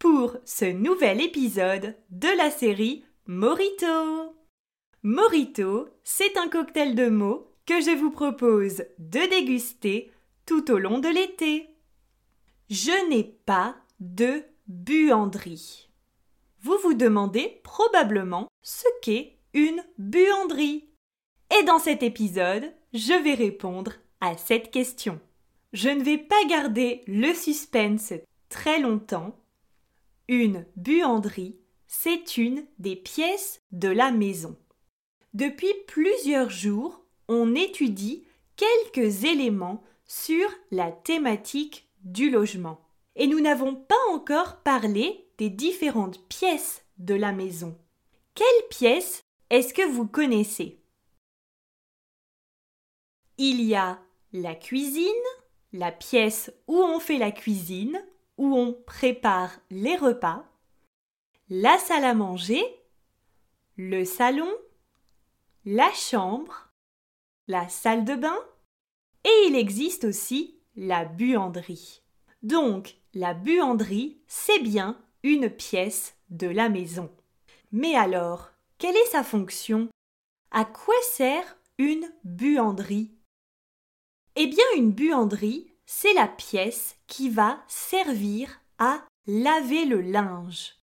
pour ce nouvel épisode de la série Morito. Morito, c'est un cocktail de mots que je vous propose de déguster tout au long de l'été. Je n'ai pas de buanderie. Vous vous demandez probablement ce qu'est une buanderie. Et dans cet épisode, je vais répondre à cette question. Je ne vais pas garder le suspense très longtemps une buanderie, c'est une des pièces de la maison. Depuis plusieurs jours, on étudie quelques éléments sur la thématique du logement. Et nous n'avons pas encore parlé des différentes pièces de la maison. Quelles pièces est-ce que vous connaissez? Il y a la cuisine, la pièce où on fait la cuisine, on prépare les repas, la salle à manger, le salon, la chambre, la salle de bain, et il existe aussi la buanderie. Donc, la buanderie, c'est bien une pièce de la maison. Mais alors, quelle est sa fonction? À quoi sert une buanderie? Eh bien, une buanderie, c'est la pièce qui va servir à laver le linge.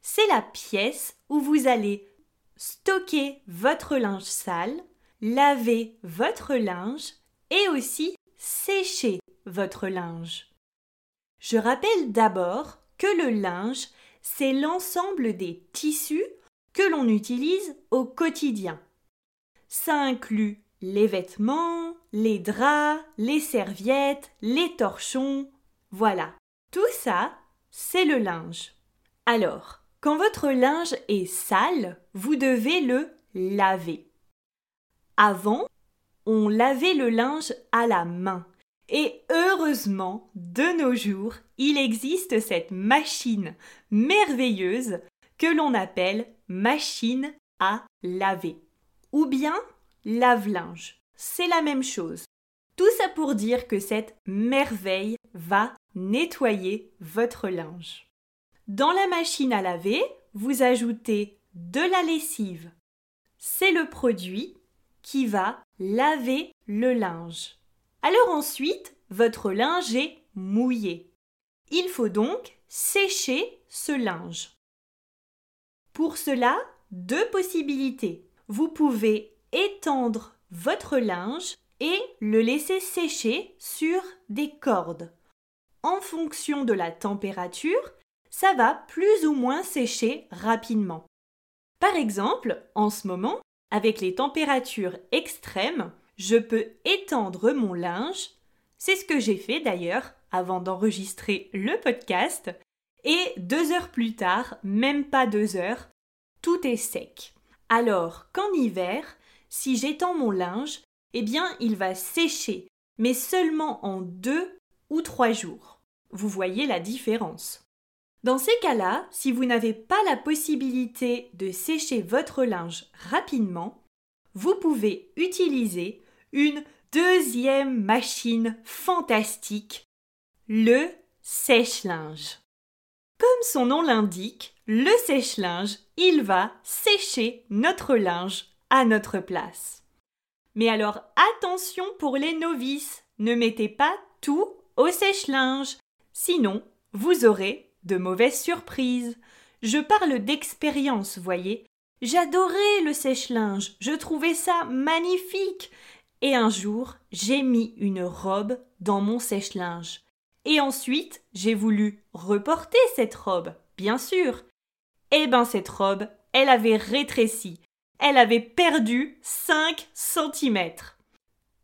C'est la pièce où vous allez stocker votre linge sale, laver votre linge et aussi sécher votre linge. Je rappelle d'abord que le linge, c'est l'ensemble des tissus que l'on utilise au quotidien. Ça inclut les vêtements, les draps, les serviettes, les torchons, voilà. Tout ça, c'est le linge. Alors, quand votre linge est sale, vous devez le laver. Avant, on lavait le linge à la main. Et heureusement, de nos jours, il existe cette machine merveilleuse que l'on appelle machine à laver. Ou bien lave-linge. C'est la même chose. Tout ça pour dire que cette merveille va nettoyer votre linge. Dans la machine à laver, vous ajoutez de la lessive. C'est le produit qui va laver le linge. Alors ensuite, votre linge est mouillé. Il faut donc sécher ce linge. Pour cela, deux possibilités. Vous pouvez étendre votre linge et le laisser sécher sur des cordes. En fonction de la température, ça va plus ou moins sécher rapidement. Par exemple, en ce moment, avec les températures extrêmes, je peux étendre mon linge. C'est ce que j'ai fait d'ailleurs avant d'enregistrer le podcast. Et deux heures plus tard, même pas deux heures, tout est sec. Alors qu'en hiver, si j'étends mon linge, eh bien il va sécher, mais seulement en deux ou trois jours. Vous voyez la différence. Dans ces cas-là, si vous n'avez pas la possibilité de sécher votre linge rapidement, vous pouvez utiliser une deuxième machine fantastique, le sèche-linge. Comme son nom l'indique, le sèche-linge, il va sécher notre linge à notre place. Mais alors attention pour les novices, ne mettez pas tout au sèche-linge, sinon vous aurez de mauvaises surprises. Je parle d'expérience, voyez. J'adorais le sèche-linge, je trouvais ça magnifique. Et un jour, j'ai mis une robe dans mon sèche-linge. Et ensuite, j'ai voulu reporter cette robe, bien sûr. Eh ben, cette robe, elle avait rétréci elle avait perdu 5 cm.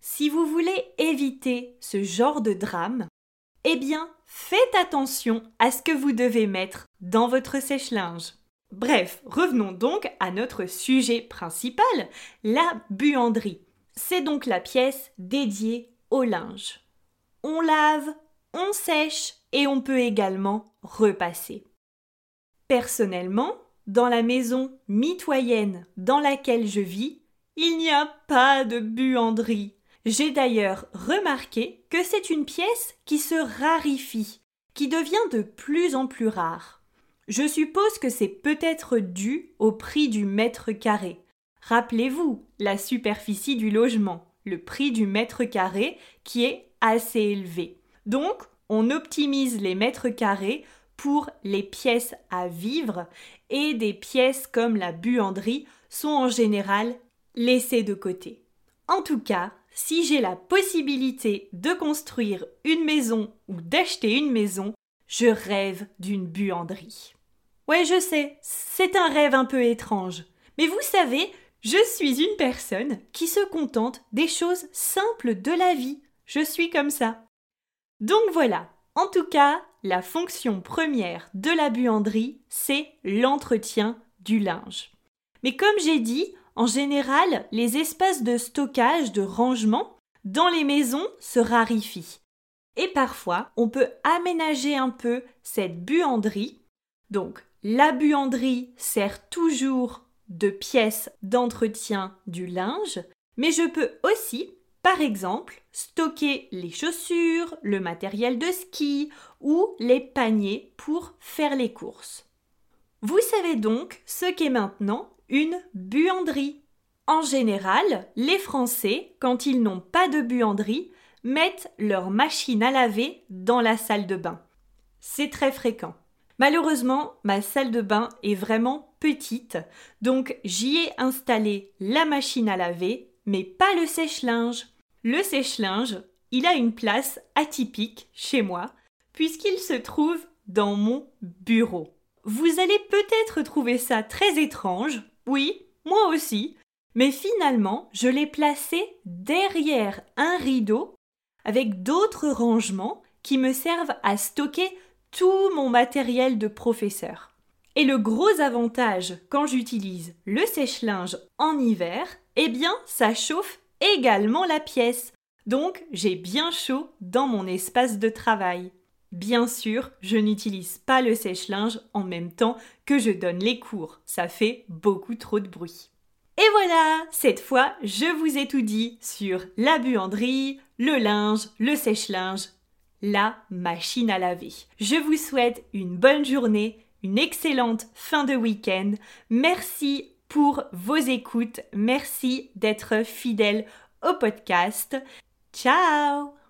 Si vous voulez éviter ce genre de drame, eh bien, faites attention à ce que vous devez mettre dans votre sèche-linge. Bref, revenons donc à notre sujet principal, la buanderie. C'est donc la pièce dédiée au linge. On lave, on sèche et on peut également repasser. Personnellement, dans la maison mitoyenne dans laquelle je vis, il n'y a pas de buanderie. J'ai d'ailleurs remarqué que c'est une pièce qui se raréfie, qui devient de plus en plus rare. Je suppose que c'est peut-être dû au prix du mètre carré. Rappelez-vous la superficie du logement, le prix du mètre carré qui est assez élevé. Donc, on optimise les mètres carrés pour les pièces à vivre et des pièces comme la buanderie sont en général laissées de côté. En tout cas, si j'ai la possibilité de construire une maison ou d'acheter une maison, je rêve d'une buanderie. Ouais, je sais, c'est un rêve un peu étrange. Mais vous savez, je suis une personne qui se contente des choses simples de la vie. Je suis comme ça. Donc voilà, en tout cas, la fonction première de la buanderie, c'est l'entretien du linge. Mais comme j'ai dit, en général, les espaces de stockage, de rangement dans les maisons se raréfient. Et parfois, on peut aménager un peu cette buanderie. Donc, la buanderie sert toujours de pièce d'entretien du linge, mais je peux aussi par exemple, stocker les chaussures, le matériel de ski ou les paniers pour faire les courses. Vous savez donc ce qu'est maintenant une buanderie. En général, les Français, quand ils n'ont pas de buanderie, mettent leur machine à laver dans la salle de bain. C'est très fréquent. Malheureusement, ma salle de bain est vraiment petite, donc j'y ai installé la machine à laver mais pas le sèche-linge. Le sèche-linge, il a une place atypique chez moi, puisqu'il se trouve dans mon bureau. Vous allez peut-être trouver ça très étrange, oui, moi aussi, mais finalement, je l'ai placé derrière un rideau avec d'autres rangements qui me servent à stocker tout mon matériel de professeur. Et le gros avantage quand j'utilise le sèche-linge en hiver, eh bien, ça chauffe également la pièce. Donc, j'ai bien chaud dans mon espace de travail. Bien sûr, je n'utilise pas le sèche-linge en même temps que je donne les cours. Ça fait beaucoup trop de bruit. Et voilà, cette fois, je vous ai tout dit sur la buanderie, le linge, le sèche-linge, la machine à laver. Je vous souhaite une bonne journée, une excellente fin de week-end. Merci pour vos écoutes. Merci d'être fidèle au podcast. Ciao